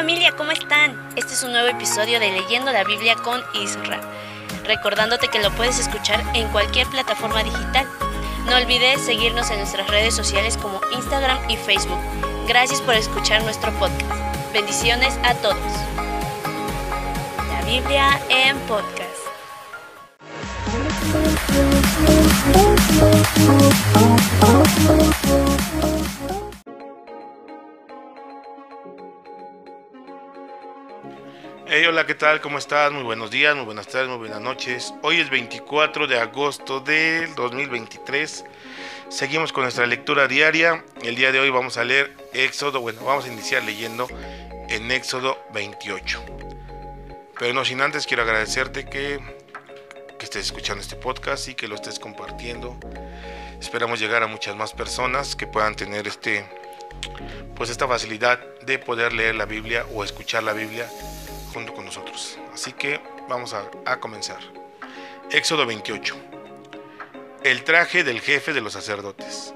familia, ¿cómo están? Este es un nuevo episodio de Leyendo la Biblia con Isra. Recordándote que lo puedes escuchar en cualquier plataforma digital. No olvides seguirnos en nuestras redes sociales como Instagram y Facebook. Gracias por escuchar nuestro podcast. Bendiciones a todos. La Biblia en podcast. Hey, hola, ¿qué tal? ¿Cómo estás? Muy buenos días, muy buenas tardes, muy buenas noches. Hoy es 24 de agosto del 2023. Seguimos con nuestra lectura diaria. El día de hoy vamos a leer Éxodo, bueno, vamos a iniciar leyendo en Éxodo 28. Pero no sin antes quiero agradecerte que, que estés escuchando este podcast y que lo estés compartiendo. Esperamos llegar a muchas más personas que puedan tener este pues esta facilidad de poder leer la Biblia o escuchar la Biblia junto con nosotros. Así que vamos a, comenzar. Éxodo 28. El traje del jefe de los sacerdotes.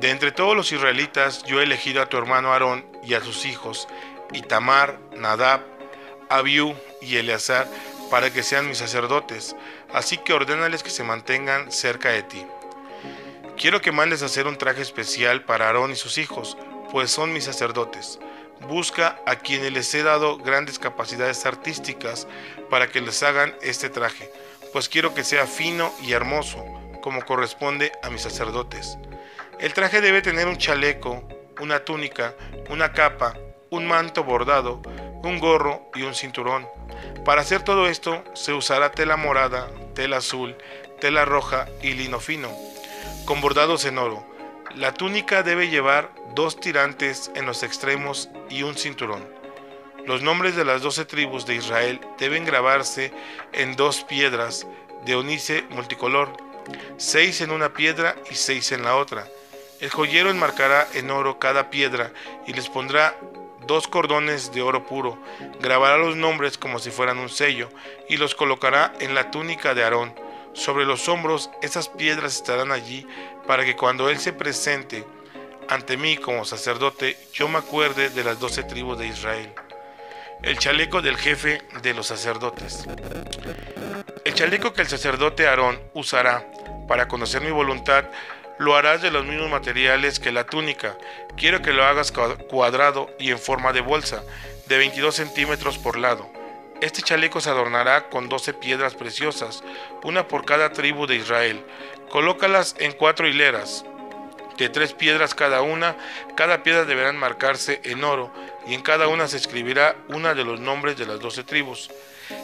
De entre todos los israelitas yo he elegido a tu hermano Aarón y a sus hijos, Itamar, Nadab, Abiú y Eleazar, para que sean mis sacerdotes, así que ordénales que se mantengan cerca de ti. Quiero que mandes a hacer un traje especial para Aarón y sus hijos, pues son mis sacerdotes. Busca a quienes les he dado grandes capacidades artísticas para que les hagan este traje, pues quiero que sea fino y hermoso, como corresponde a mis sacerdotes. El traje debe tener un chaleco, una túnica, una capa, un manto bordado, un gorro y un cinturón. Para hacer todo esto se usará tela morada, tela azul, tela roja y lino fino, con bordados en oro. La túnica debe llevar dos tirantes en los extremos y un cinturón. Los nombres de las doce tribus de Israel deben grabarse en dos piedras de onice multicolor, seis en una piedra y seis en la otra. El joyero enmarcará en oro cada piedra y les pondrá dos cordones de oro puro, grabará los nombres como si fueran un sello y los colocará en la túnica de Aarón. Sobre los hombros esas piedras estarán allí para que cuando Él se presente ante mí como sacerdote, yo me acuerde de las doce tribus de Israel. El chaleco del jefe de los sacerdotes. El chaleco que el sacerdote Aarón usará para conocer mi voluntad, lo harás de los mismos materiales que la túnica. Quiero que lo hagas cuadrado y en forma de bolsa, de 22 centímetros por lado. Este chaleco se adornará con 12 piedras preciosas, una por cada tribu de Israel. Colócalas en cuatro hileras, de tres piedras cada una, cada piedra deberá marcarse en oro, y en cada una se escribirá una de los nombres de las doce tribus.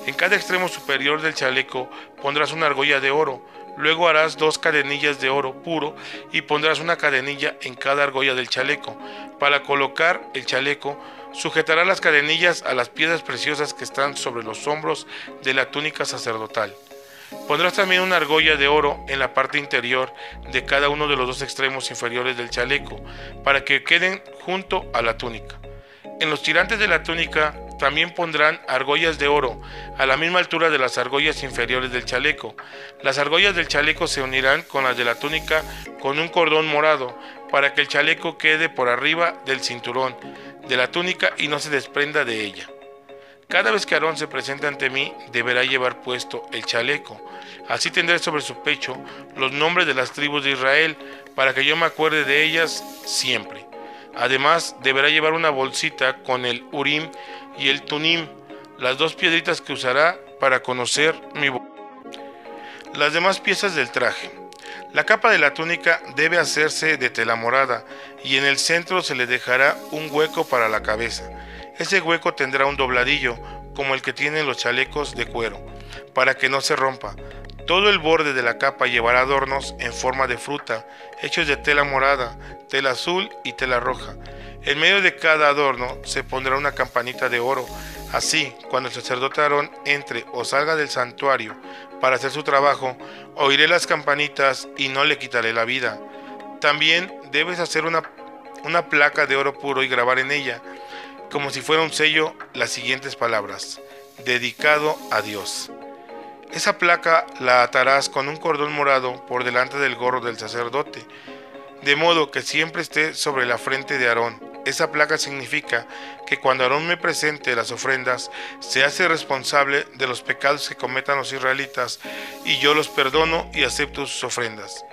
En cada extremo superior del chaleco pondrás una argolla de oro, luego harás dos cadenillas de oro puro y pondrás una cadenilla en cada argolla del chaleco. Para colocar el chaleco, sujetará las cadenillas a las piedras preciosas que están sobre los hombros de la túnica sacerdotal. Pondrás también una argolla de oro en la parte interior de cada uno de los dos extremos inferiores del chaleco, para que queden junto a la túnica. En los tirantes de la túnica también pondrán argollas de oro a la misma altura de las argollas inferiores del chaleco. Las argollas del chaleco se unirán con las de la túnica con un cordón morado, para que el chaleco quede por arriba del cinturón de la túnica y no se desprenda de ella. Cada vez que Aarón se presente ante mí, deberá llevar puesto el chaleco. Así tendré sobre su pecho los nombres de las tribus de Israel, para que yo me acuerde de ellas siempre. Además, deberá llevar una bolsita con el Urim y el Tunim, las dos piedritas que usará para conocer mi voz. Las demás piezas del traje. La capa de la túnica debe hacerse de tela morada y en el centro se le dejará un hueco para la cabeza. Ese hueco tendrá un dobladillo, como el que tienen los chalecos de cuero, para que no se rompa. Todo el borde de la capa llevará adornos en forma de fruta, hechos de tela morada, tela azul y tela roja. En medio de cada adorno se pondrá una campanita de oro. Así, cuando el sacerdote Aarón entre o salga del santuario para hacer su trabajo, oiré las campanitas y no le quitaré la vida. También debes hacer una, una placa de oro puro y grabar en ella como si fuera un sello las siguientes palabras, dedicado a Dios. Esa placa la atarás con un cordón morado por delante del gorro del sacerdote, de modo que siempre esté sobre la frente de Aarón. esa placa significa que cuando Aarón me presente las ofrendas, se hace responsable de los pecados que cometan los israelitas, y yo los perdono y acepto sus ofrendas.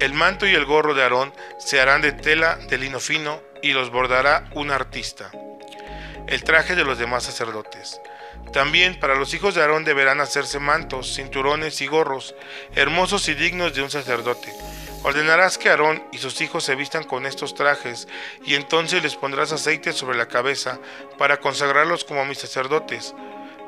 El manto y el gorro de Aarón se harán de tela de lino fino y los bordará un artista. El traje de los demás sacerdotes. También para los hijos de Aarón deberán hacerse mantos, cinturones y gorros, hermosos y dignos de un sacerdote. Ordenarás que Aarón y sus hijos se vistan con estos trajes, y entonces les pondrás aceite sobre la cabeza para consagrarlos como mis sacerdotes.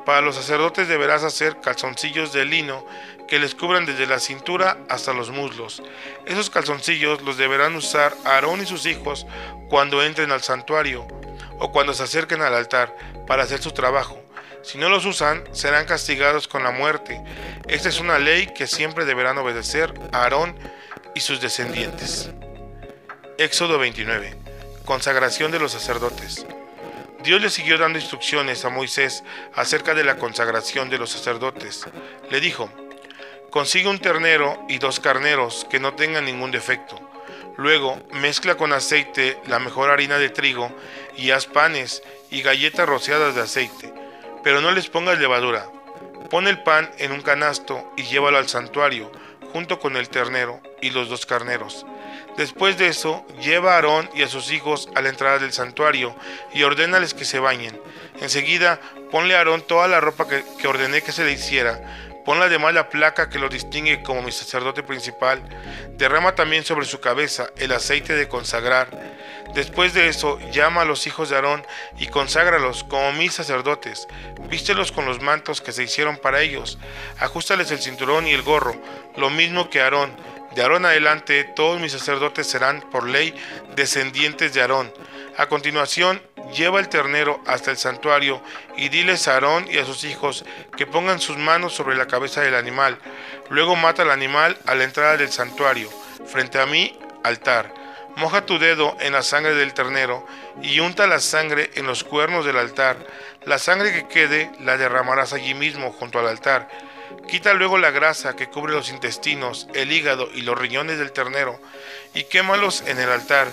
Para los sacerdotes deberás hacer calzoncillos de lino que les cubran desde la cintura hasta los muslos. Esos calzoncillos los deberán usar Aarón y sus hijos cuando entren al santuario o cuando se acerquen al altar para hacer su trabajo. Si no los usan, serán castigados con la muerte. Esta es una ley que siempre deberán obedecer Aarón y sus descendientes. Éxodo 29. Consagración de los sacerdotes. Dios le siguió dando instrucciones a Moisés acerca de la consagración de los sacerdotes. Le dijo, consigue un ternero y dos carneros que no tengan ningún defecto. Luego mezcla con aceite la mejor harina de trigo y haz panes y galletas rociadas de aceite pero no les pongas levadura. Pon el pan en un canasto y llévalo al santuario, junto con el ternero y los dos carneros. Después de eso, lleva a Aarón y a sus hijos a la entrada del santuario y ordénales que se bañen. Enseguida, ponle a Aarón toda la ropa que, ordené que se le hiciera, Ponle además la placa que lo distingue como mi sacerdote principal. Derrama también sobre su cabeza el aceite de consagrar. Después de eso, llama a los hijos de Aarón y conságralos como mis sacerdotes. Vístelos con los mantos que se hicieron para ellos. Ajustales el cinturón y el gorro, lo mismo que Aarón. De Aarón adelante, todos mis sacerdotes serán, por ley, descendientes de Aarón. A continuación, lleva el ternero hasta el santuario y diles a Aarón y a sus hijos que pongan sus manos sobre la cabeza del animal. Luego mata al animal a la entrada del santuario, frente a mi altar. Moja tu dedo en la sangre del ternero y unta la sangre en los cuernos del altar. La sangre que quede la derramarás allí mismo junto al altar. Quita luego la grasa que cubre los intestinos, el hígado y los riñones del ternero y quémalos en el altar.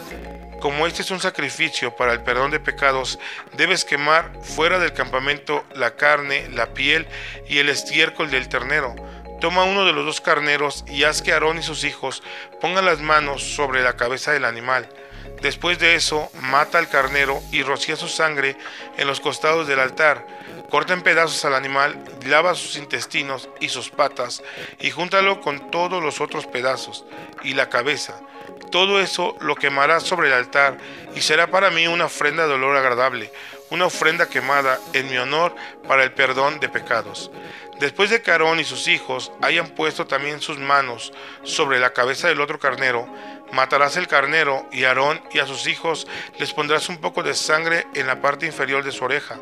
Como este es un sacrificio para el perdón de pecados, debes quemar fuera del campamento la carne, la piel y el estiércol del ternero. Toma uno de los dos carneros y haz que Aarón y sus hijos pongan las manos sobre la cabeza del animal. Después de eso, mata al carnero y rocía su sangre en los costados del altar. Corta en pedazos al animal, lava sus intestinos y sus patas y júntalo con todos los otros pedazos y la cabeza todo eso lo quemarás sobre el altar y será para mí una ofrenda de olor agradable, una ofrenda quemada en mi honor para el perdón de pecados. Después de que Aarón y sus hijos hayan puesto también sus manos sobre la cabeza del otro carnero, matarás el carnero y a Aarón y a sus hijos les pondrás un poco de sangre en la parte inferior de su oreja.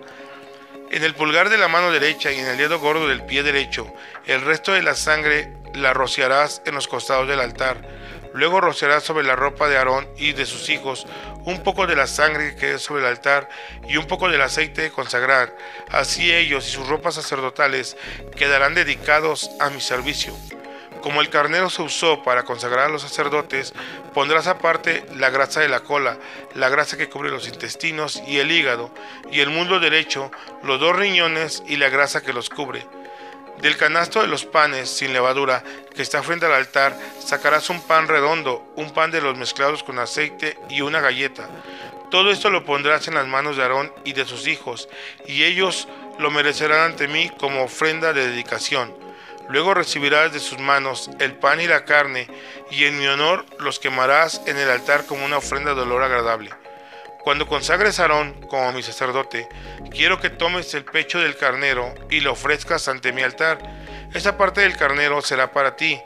En el pulgar de la mano derecha y en el dedo gordo del pie derecho, el resto de la sangre la rociarás en los costados del altar Luego rociará sobre la ropa de Aarón y de sus hijos un poco de la sangre que quede sobre el altar y un poco del aceite de consagrar. Así ellos y sus ropas sacerdotales quedarán dedicados a mi servicio. Como el carnero se usó para consagrar a los sacerdotes, pondrás aparte la grasa de la cola, la grasa que cubre los intestinos y el hígado, y el muslo derecho, los dos riñones y la grasa que los cubre. Del canasto de los panes sin levadura que está frente al altar, sacarás un pan redondo, un pan de los mezclados con aceite y una galleta. Todo esto lo pondrás en las manos de Aarón y de sus hijos, y ellos lo merecerán ante mí como ofrenda de dedicación. Luego recibirás de sus manos el pan y la carne, y en mi honor los quemarás en el altar como una ofrenda de olor agradable. Cuando consagres a Aarón como mi sacerdote, quiero que tomes el pecho del carnero y lo ofrezcas ante mi altar. Esa parte del carnero será para ti,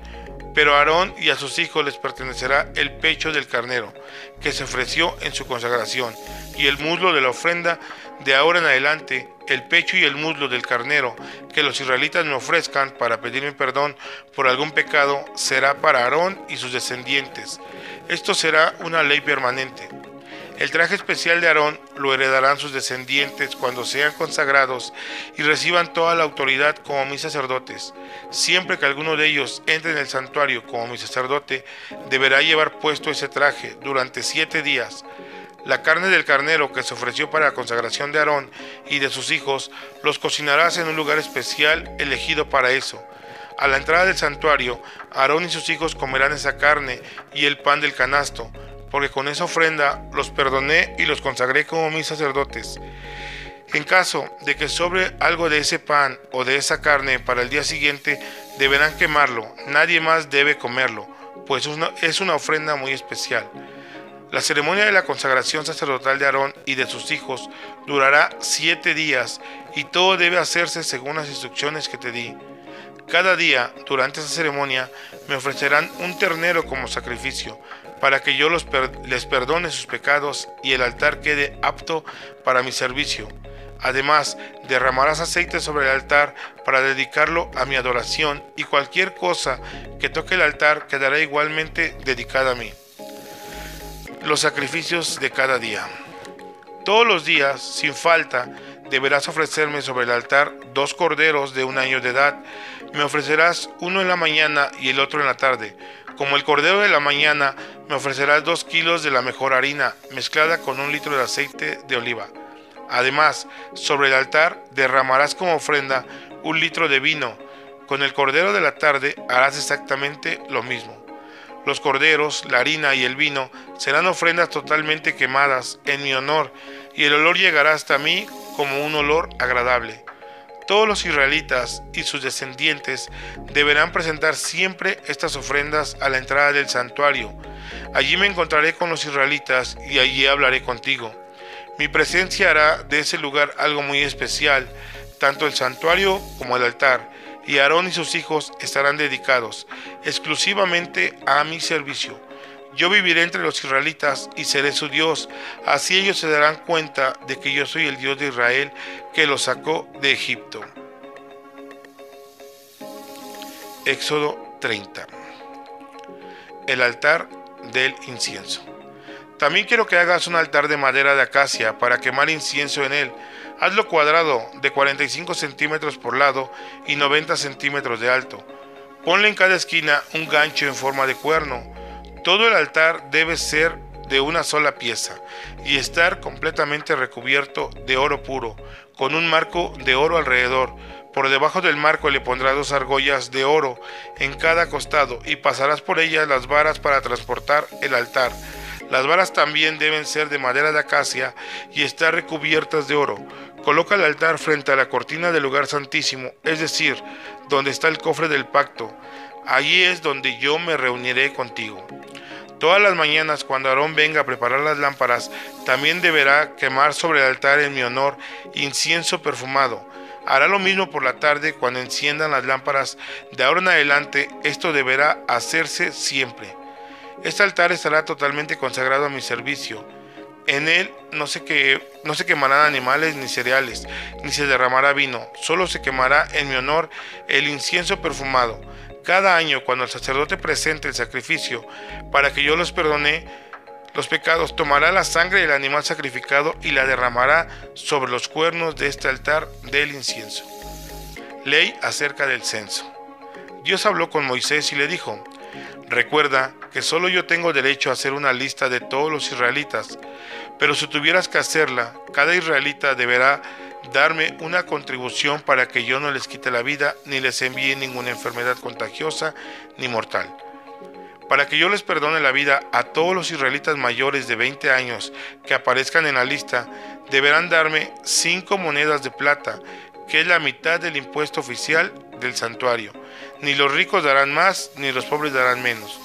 pero a Aarón y a sus hijos les pertenecerá el pecho del carnero, que se ofreció en su consagración, y el muslo de la ofrenda de ahora en adelante, el pecho y el muslo del carnero que los israelitas me ofrezcan para pedirme perdón por algún pecado, será para Aarón y sus descendientes. Esto será una ley permanente. El traje especial de Aarón lo heredarán sus descendientes cuando sean consagrados y reciban toda la autoridad como mis sacerdotes. Siempre que alguno de ellos entre en el santuario como mi sacerdote, deberá llevar puesto ese traje durante siete días. La carne del carnero que se ofreció para la consagración de Aarón y de sus hijos los cocinarás en un lugar especial elegido para eso. A la entrada del santuario, Aarón y sus hijos comerán esa carne y el pan del canasto, porque con esa ofrenda los perdoné y los consagré como mis sacerdotes. En caso de que sobre algo de ese pan o de esa carne para el día siguiente, deberán quemarlo, nadie más debe comerlo, pues es una ofrenda muy especial. La ceremonia de la consagración sacerdotal de Aarón y de sus hijos durará siete días y todo debe hacerse según las instrucciones que te di. Cada día, durante esa ceremonia, me ofrecerán un ternero como sacrificio, para que yo les perdone sus pecados y el altar quede apto para mi servicio. Además, derramarás aceite sobre el altar para dedicarlo a mi adoración y cualquier cosa que toque el altar quedará igualmente dedicada a mí. Los sacrificios de cada día. Todos los días, sin falta, deberás ofrecerme sobre el altar dos corderos de un año de edad. Me ofrecerás uno en la mañana y el otro en la tarde. Como el cordero de la mañana, me ofrecerás dos kilos de la mejor harina, mezclada con un litro de aceite de oliva Además, sobre el altar derramarás como ofrenda un litro de vino. Con el cordero de la tarde harás exactamente lo mismo. Los corderos, la harina y el vino serán ofrendas totalmente quemadas en mi honor, y el olor llegará hasta mí como un olor agradable. Todos los israelitas y sus descendientes deberán presentar siempre estas ofrendas a la entrada del santuario. Allí me encontraré con los israelitas y allí hablaré contigo. Mi presencia hará de ese lugar algo muy especial, tanto el santuario como el altar, y Aarón y sus hijos estarán dedicados exclusivamente a mi servicio. Yo viviré entre los israelitas y seré su Dios, así ellos se darán cuenta de que yo soy el Dios de Israel que los sacó de Egipto. Éxodo 30 El altar del incienso. También quiero que hagas un altar de madera de acacia para quemar incienso en él. Hazlo cuadrado de 45 centímetros por lado y 90 centímetros de alto. Ponle en cada esquina un gancho en forma de cuerno. Todo el altar debe ser de una sola pieza y estar completamente recubierto de oro puro, con un marco de oro alrededor. Por debajo del marco le pondrás dos argollas de oro en cada costado y pasarás por ellas las varas para transportar el altar. Las varas también deben ser de madera de acacia y estar recubiertas de oro. Coloca el altar frente a la cortina del lugar santísimo, es decir, donde está el cofre del pacto. Allí es donde yo me reuniré contigo. Todas las mañanas cuando Aarón venga a preparar las lámparas, también deberá quemar sobre el altar en mi honor incienso perfumado. Hará lo mismo por la tarde cuando enciendan las lámparas. De ahora en adelante esto deberá hacerse siempre. Este altar estará totalmente consagrado a mi servicio. En él no se, que, no se quemarán animales ni cereales, ni se derramará vino, solo se quemará en mi honor el incienso perfumado. Cada año, cuando el sacerdote presente el sacrificio para que yo los perdone los pecados, tomará la sangre del animal sacrificado y la derramará sobre los cuernos de este altar del incienso. Ley acerca del censo. Dios habló con Moisés y le dijo, Recuerda que solo yo tengo derecho a hacer una lista de todos los israelitas, pero si tuvieras que hacerla, cada israelita deberá darme una contribución para que yo no les quite la vida ni les envíe ninguna enfermedad contagiosa ni mortal. Para que yo les perdone la vida a todos los israelitas mayores de 20 años que aparezcan en la lista, deberán darme cinco monedas de plata, que es la mitad del impuesto oficial del santuario ni los ricos darán más, ni los pobres darán menos.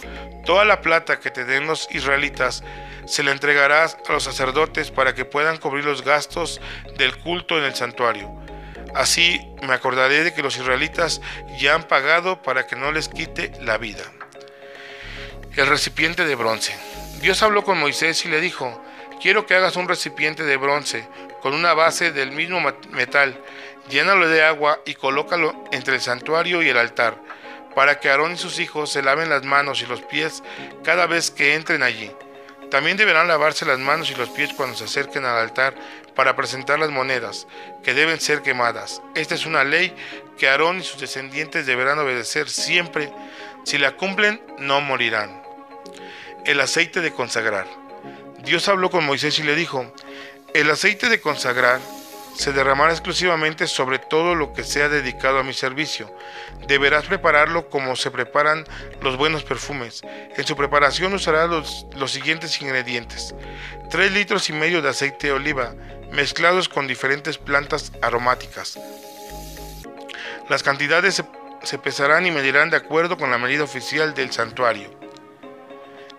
Toda la plata que te den los israelitas se la entregarás a los sacerdotes para que puedan cubrir los gastos del culto en el santuario. Así me acordaré de que los israelitas ya han pagado para que no les quite la vida. El recipiente de bronce. Dios habló con Moisés y le dijo, quiero que hagas un recipiente de bronce con una base del mismo metal llénalo de agua y colócalo entre el santuario y el altar, para que Aarón y sus hijos se laven las manos y los pies cada vez que entren allí. También deberán lavarse las manos y los pies cuando se acerquen al altar para presentar las monedas, que deben ser quemadas. Esta es una ley que Aarón y sus descendientes deberán obedecer siempre. Si la cumplen, no morirán. El aceite de consagrar. Dios habló con Moisés y le dijo, el aceite de consagrar se derramará exclusivamente sobre todo lo que sea dedicado a mi servicio. Deberás prepararlo como se preparan los buenos perfumes. En su preparación usarás los, los siguientes ingredientes. 3 litros y medio de aceite de oliva, mezclados con diferentes plantas aromáticas. Las cantidades se, se pesarán y medirán de acuerdo con la medida oficial del santuario.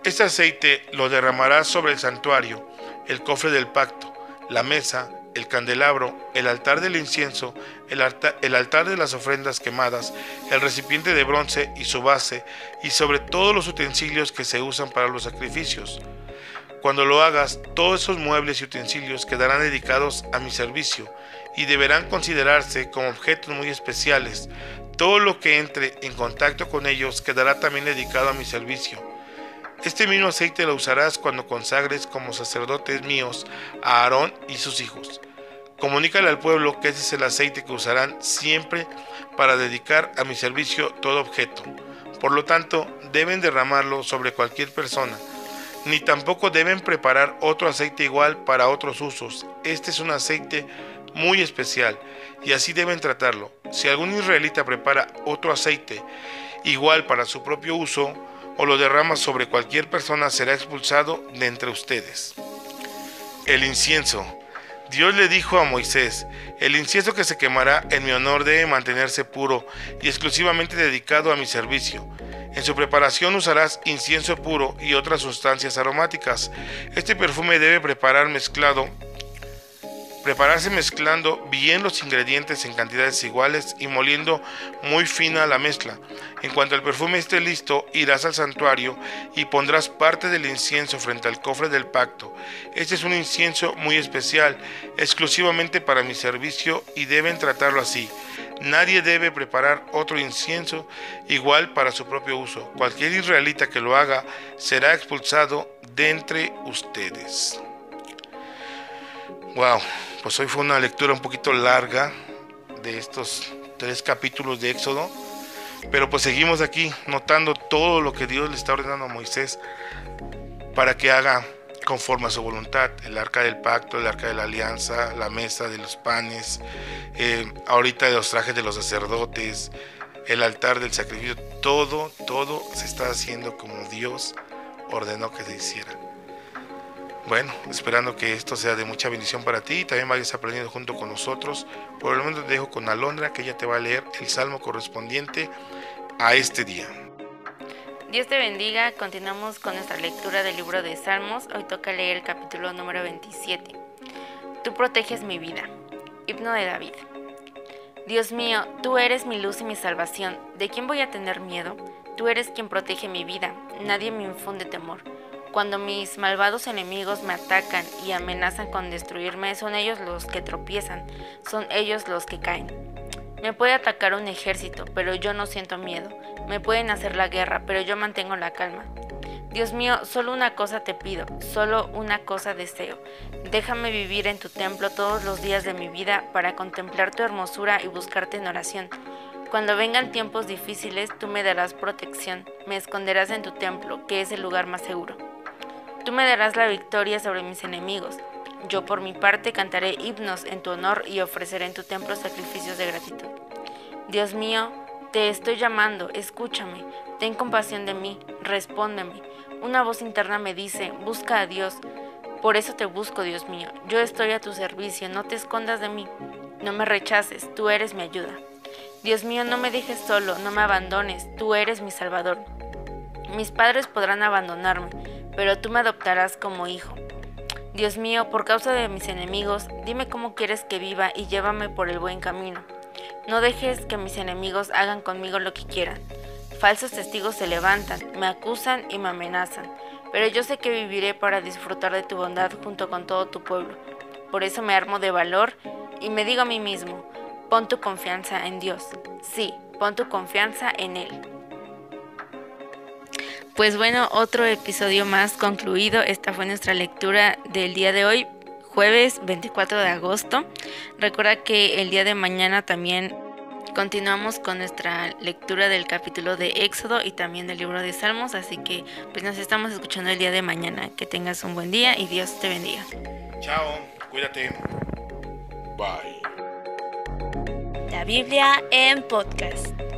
Este aceite lo derramarás sobre el santuario, el cofre del pacto, la mesa, el candelabro, el altar del incienso, el altar, de las ofrendas quemadas, el recipiente de bronce y su base, y sobre todos los utensilios que se usan para los sacrificios. Cuando lo hagas, todos esos muebles y utensilios quedarán dedicados a mi servicio y deberán considerarse como objetos muy especiales. Todo lo que entre en contacto con ellos quedará también dedicado a mi servicio. Este mismo aceite lo usarás cuando consagres como sacerdotes míos a Aarón y sus hijos. Comunícale al pueblo que ese es el aceite que usarán siempre para dedicar a mi servicio todo objeto. Por lo tanto, deben derramarlo sobre cualquier persona, ni tampoco deben preparar otro aceite igual para otros usos. Este es un aceite muy especial y así deben tratarlo. Si algún israelita prepara otro aceite igual para su propio uso o lo derrama sobre cualquier persona, será expulsado de entre ustedes. El incienso. Dios le dijo a Moisés, el incienso que se quemará en mi honor debe mantenerse puro y exclusivamente dedicado a mi servicio. En su preparación usarás incienso puro y otras sustancias aromáticas. Este perfume debe preparar mezclado Prepararse mezclando bien los ingredientes en cantidades iguales y moliendo muy fina la mezcla. En cuanto el perfume esté listo, irás al santuario y pondrás parte del incienso frente al cofre del pacto. Este es un incienso muy especial, exclusivamente para mi servicio y deben tratarlo así. Nadie debe preparar otro incienso igual para su propio uso. Cualquier israelita que lo haga será expulsado de entre ustedes. Wow, pues hoy fue una lectura un poquito larga de estos tres capítulos de Éxodo, pero pues seguimos aquí notando todo lo que Dios le está ordenando a Moisés para que haga conforme a su voluntad, el arca del pacto, el arca de la alianza, la mesa de los panes, eh, ahorita de los trajes de los sacerdotes, el altar del sacrificio, todo, todo se está haciendo como Dios ordenó que se hiciera. Bueno, esperando que esto sea de mucha bendición para ti y también vayas aprendiendo junto con nosotros. Por el momento te dejo con Alondra, que ella te va a leer el salmo correspondiente a este día. Dios te bendiga. Continuamos con nuestra lectura del libro de Salmos. Hoy toca leer el capítulo número 27. Tú proteges mi vida. Himno de David. Dios mío, tú eres mi luz y mi salvación. ¿De quién voy a tener miedo? Tú eres quien protege mi vida. Nadie me infunde temor. Cuando mis malvados enemigos me atacan y amenazan con destruirme, son ellos los que tropiezan, son ellos los que caen. Me puede atacar un ejército, pero yo no siento miedo. Me pueden hacer la guerra, pero yo mantengo la calma. Dios mío, solo una cosa te pido, solo una cosa deseo. Déjame vivir en tu templo todos los días de mi vida para contemplar tu hermosura y buscarte en oración. Cuando vengan tiempos difíciles, tú me darás protección, me esconderás en tu templo, que es el lugar más seguro. Tú me darás la victoria sobre mis enemigos. Yo por mi parte cantaré himnos en tu honor y ofreceré en tu templo sacrificios de gratitud. Dios mío, te estoy llamando, escúchame, ten compasión de mí, respóndeme. Una voz interna me dice, busca a Dios. Por eso te busco, Dios mío. Yo estoy a tu servicio, no te escondas de mí. No me rechaces, tú eres mi ayuda. Dios mío, no me dejes solo, no me abandones, tú eres mi Salvador. Mis padres podrán abandonarme, pero tú me adoptarás como hijo. Dios mío, por causa de mis enemigos, dime cómo quieres que viva y llévame por el buen camino. No dejes que mis enemigos hagan conmigo lo que quieran. Falsos testigos se levantan, me acusan y me amenazan, pero yo sé que viviré para disfrutar de tu bondad junto con todo tu pueblo. Por eso me armo de valor y me digo a mí mismo, pon tu confianza en Dios. Sí, pon tu confianza en Él. Pues bueno, otro episodio más concluido. Esta fue nuestra lectura del día de hoy, jueves 24 de agosto. Recuerda que el día de mañana también continuamos con nuestra lectura del capítulo de Éxodo y también del libro de Salmos, así que pues nos estamos escuchando el día de mañana. Que tengas un buen día y Dios te bendiga. Chao, cuídate. Bye. La Biblia en podcast.